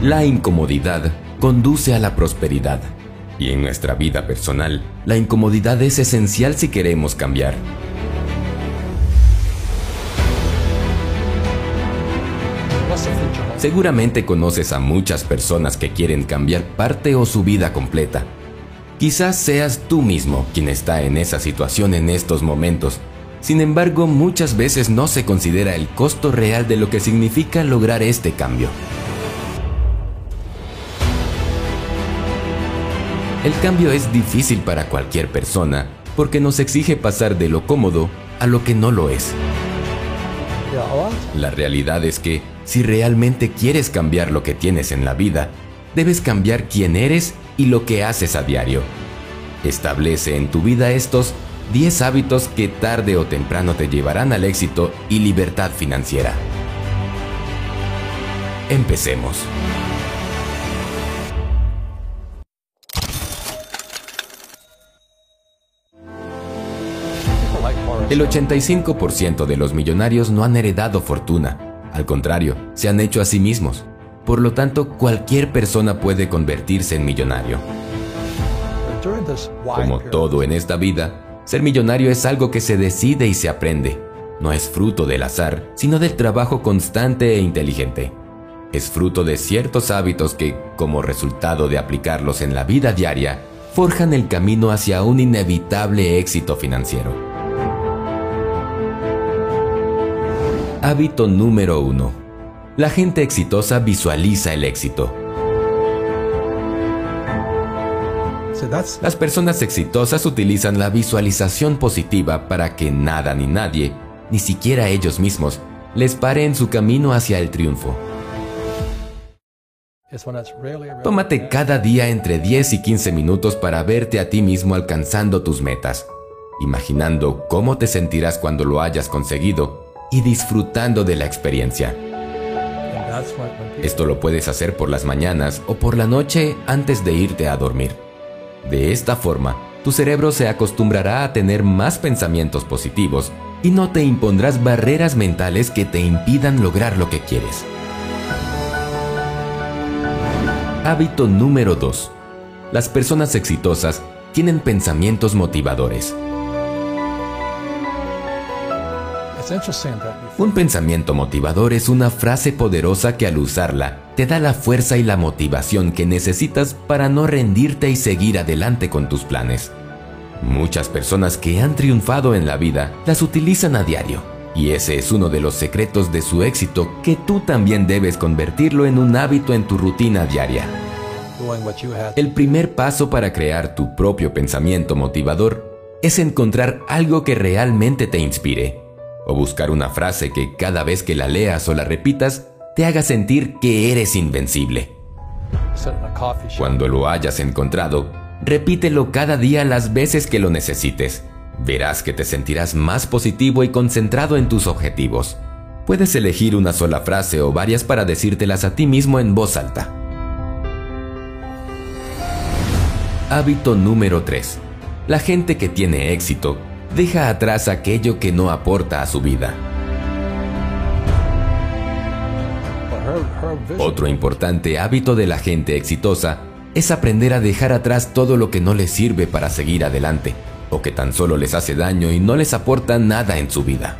La incomodidad conduce a la prosperidad. Y en nuestra vida personal, la incomodidad es esencial si queremos cambiar. Seguramente conoces a muchas personas que quieren cambiar parte o su vida completa. Quizás seas tú mismo quien está en esa situación en estos momentos. Sin embargo, muchas veces no se considera el costo real de lo que significa lograr este cambio. El cambio es difícil para cualquier persona porque nos exige pasar de lo cómodo a lo que no lo es. La realidad es que si realmente quieres cambiar lo que tienes en la vida, debes cambiar quién eres y lo que haces a diario. Establece en tu vida estos 10 hábitos que tarde o temprano te llevarán al éxito y libertad financiera. Empecemos. El 85% de los millonarios no han heredado fortuna, al contrario, se han hecho a sí mismos. Por lo tanto, cualquier persona puede convertirse en millonario. Como todo en esta vida, ser millonario es algo que se decide y se aprende. No es fruto del azar, sino del trabajo constante e inteligente. Es fruto de ciertos hábitos que, como resultado de aplicarlos en la vida diaria, forjan el camino hacia un inevitable éxito financiero. Hábito número 1. La gente exitosa visualiza el éxito. Las personas exitosas utilizan la visualización positiva para que nada ni nadie, ni siquiera ellos mismos, les pare en su camino hacia el triunfo. Tómate cada día entre 10 y 15 minutos para verte a ti mismo alcanzando tus metas, imaginando cómo te sentirás cuando lo hayas conseguido y disfrutando de la experiencia. Esto lo puedes hacer por las mañanas o por la noche antes de irte a dormir. De esta forma, tu cerebro se acostumbrará a tener más pensamientos positivos y no te impondrás barreras mentales que te impidan lograr lo que quieres. Hábito número 2. Las personas exitosas tienen pensamientos motivadores. Un pensamiento motivador es una frase poderosa que al usarla te da la fuerza y la motivación que necesitas para no rendirte y seguir adelante con tus planes. Muchas personas que han triunfado en la vida las utilizan a diario, y ese es uno de los secretos de su éxito que tú también debes convertirlo en un hábito en tu rutina diaria. El primer paso para crear tu propio pensamiento motivador es encontrar algo que realmente te inspire o buscar una frase que cada vez que la leas o la repitas te haga sentir que eres invencible. Cuando lo hayas encontrado, repítelo cada día las veces que lo necesites. Verás que te sentirás más positivo y concentrado en tus objetivos. Puedes elegir una sola frase o varias para decírtelas a ti mismo en voz alta. Hábito número 3. La gente que tiene éxito deja atrás aquello que no aporta a su vida. Otro importante hábito de la gente exitosa es aprender a dejar atrás todo lo que no les sirve para seguir adelante o que tan solo les hace daño y no les aporta nada en su vida.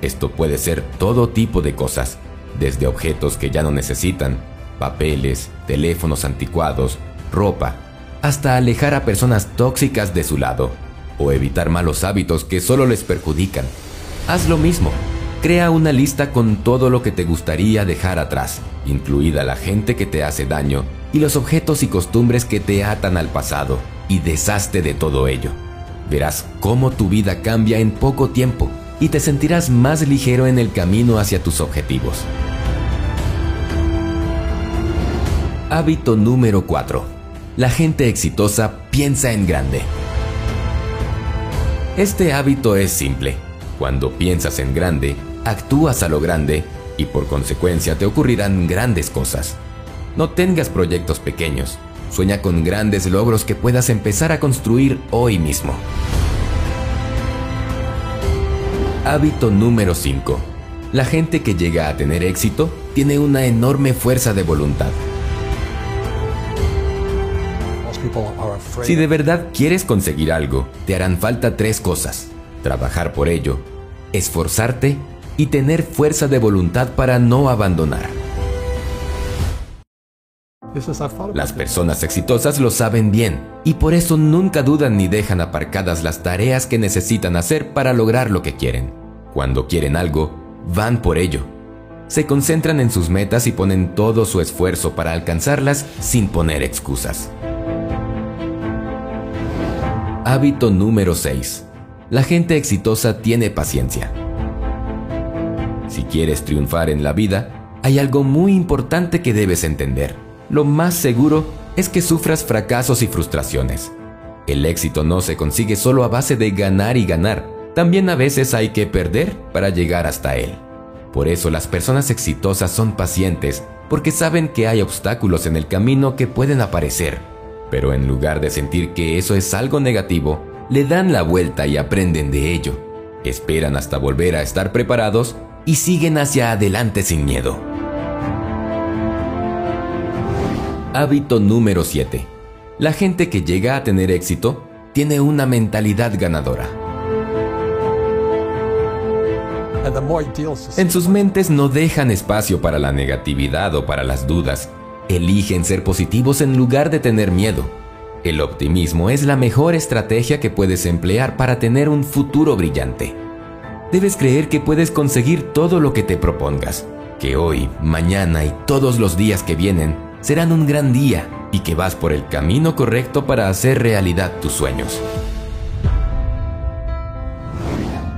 Esto puede ser todo tipo de cosas, desde objetos que ya no necesitan, papeles, teléfonos anticuados, ropa, hasta alejar a personas tóxicas de su lado o evitar malos hábitos que solo les perjudican. Haz lo mismo. Crea una lista con todo lo que te gustaría dejar atrás, incluida la gente que te hace daño y los objetos y costumbres que te atan al pasado, y deshazte de todo ello. Verás cómo tu vida cambia en poco tiempo y te sentirás más ligero en el camino hacia tus objetivos. Hábito número 4. La gente exitosa piensa en grande. Este hábito es simple. Cuando piensas en grande, actúas a lo grande y por consecuencia te ocurrirán grandes cosas. No tengas proyectos pequeños. Sueña con grandes logros que puedas empezar a construir hoy mismo. Hábito número 5. La gente que llega a tener éxito tiene una enorme fuerza de voluntad. Si de verdad quieres conseguir algo, te harán falta tres cosas. Trabajar por ello, esforzarte y tener fuerza de voluntad para no abandonar. Las personas exitosas lo saben bien y por eso nunca dudan ni dejan aparcadas las tareas que necesitan hacer para lograr lo que quieren. Cuando quieren algo, van por ello. Se concentran en sus metas y ponen todo su esfuerzo para alcanzarlas sin poner excusas. Hábito número 6. La gente exitosa tiene paciencia. Si quieres triunfar en la vida, hay algo muy importante que debes entender. Lo más seguro es que sufras fracasos y frustraciones. El éxito no se consigue solo a base de ganar y ganar, también a veces hay que perder para llegar hasta él. Por eso las personas exitosas son pacientes, porque saben que hay obstáculos en el camino que pueden aparecer. Pero en lugar de sentir que eso es algo negativo, le dan la vuelta y aprenden de ello. Esperan hasta volver a estar preparados y siguen hacia adelante sin miedo. Hábito número 7. La gente que llega a tener éxito tiene una mentalidad ganadora. En sus mentes no dejan espacio para la negatividad o para las dudas. Eligen ser positivos en lugar de tener miedo. El optimismo es la mejor estrategia que puedes emplear para tener un futuro brillante. Debes creer que puedes conseguir todo lo que te propongas, que hoy, mañana y todos los días que vienen serán un gran día y que vas por el camino correcto para hacer realidad tus sueños.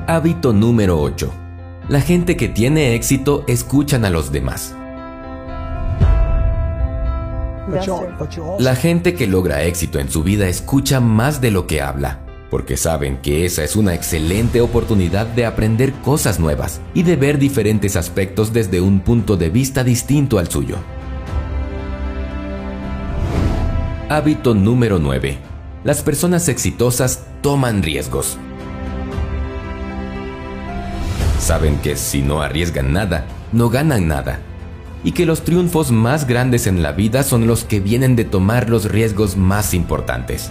Hábito número 8 la gente que tiene éxito escuchan a los demás. La gente que logra éxito en su vida escucha más de lo que habla, porque saben que esa es una excelente oportunidad de aprender cosas nuevas y de ver diferentes aspectos desde un punto de vista distinto al suyo. Hábito número 9. Las personas exitosas toman riesgos. Saben que si no arriesgan nada, no ganan nada. Y que los triunfos más grandes en la vida son los que vienen de tomar los riesgos más importantes.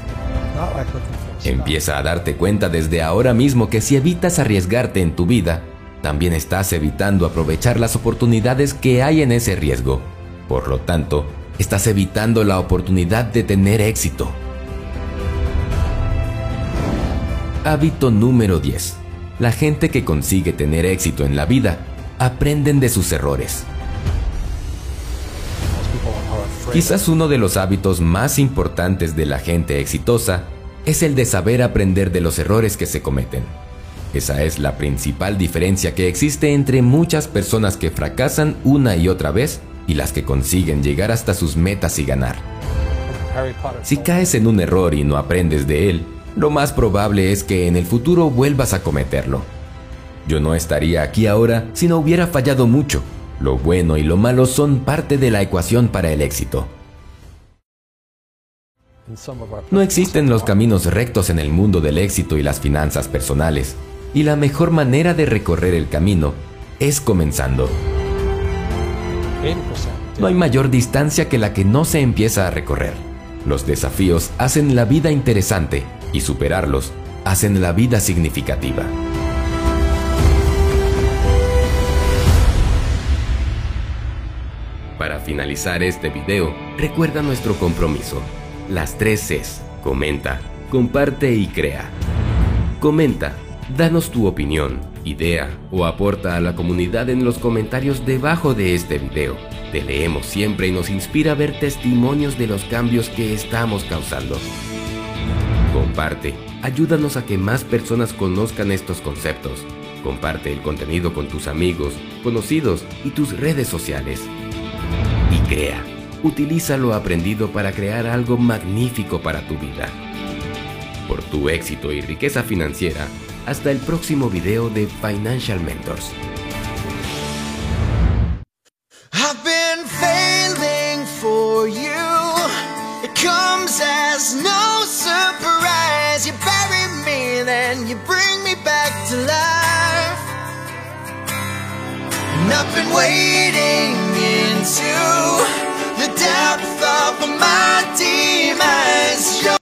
Empieza a darte cuenta desde ahora mismo que si evitas arriesgarte en tu vida, también estás evitando aprovechar las oportunidades que hay en ese riesgo. Por lo tanto, estás evitando la oportunidad de tener éxito. Hábito número 10 la gente que consigue tener éxito en la vida aprenden de sus errores. Quizás uno de los hábitos más importantes de la gente exitosa es el de saber aprender de los errores que se cometen. Esa es la principal diferencia que existe entre muchas personas que fracasan una y otra vez y las que consiguen llegar hasta sus metas y ganar. Si caes en un error y no aprendes de él, lo más probable es que en el futuro vuelvas a cometerlo. Yo no estaría aquí ahora si no hubiera fallado mucho. Lo bueno y lo malo son parte de la ecuación para el éxito. No existen los caminos rectos en el mundo del éxito y las finanzas personales, y la mejor manera de recorrer el camino es comenzando. No hay mayor distancia que la que no se empieza a recorrer. Los desafíos hacen la vida interesante y superarlos hacen la vida significativa. Finalizar este video, recuerda nuestro compromiso. Las tres Cs. Comenta, comparte y crea. Comenta, danos tu opinión, idea o aporta a la comunidad en los comentarios debajo de este video. Te leemos siempre y nos inspira a ver testimonios de los cambios que estamos causando. Comparte, ayúdanos a que más personas conozcan estos conceptos. Comparte el contenido con tus amigos, conocidos y tus redes sociales. Crea, utiliza lo aprendido para crear algo magnífico para tu vida. Por tu éxito y riqueza financiera, hasta el próximo video de Financial Mentors. been wading into the depth of my deep.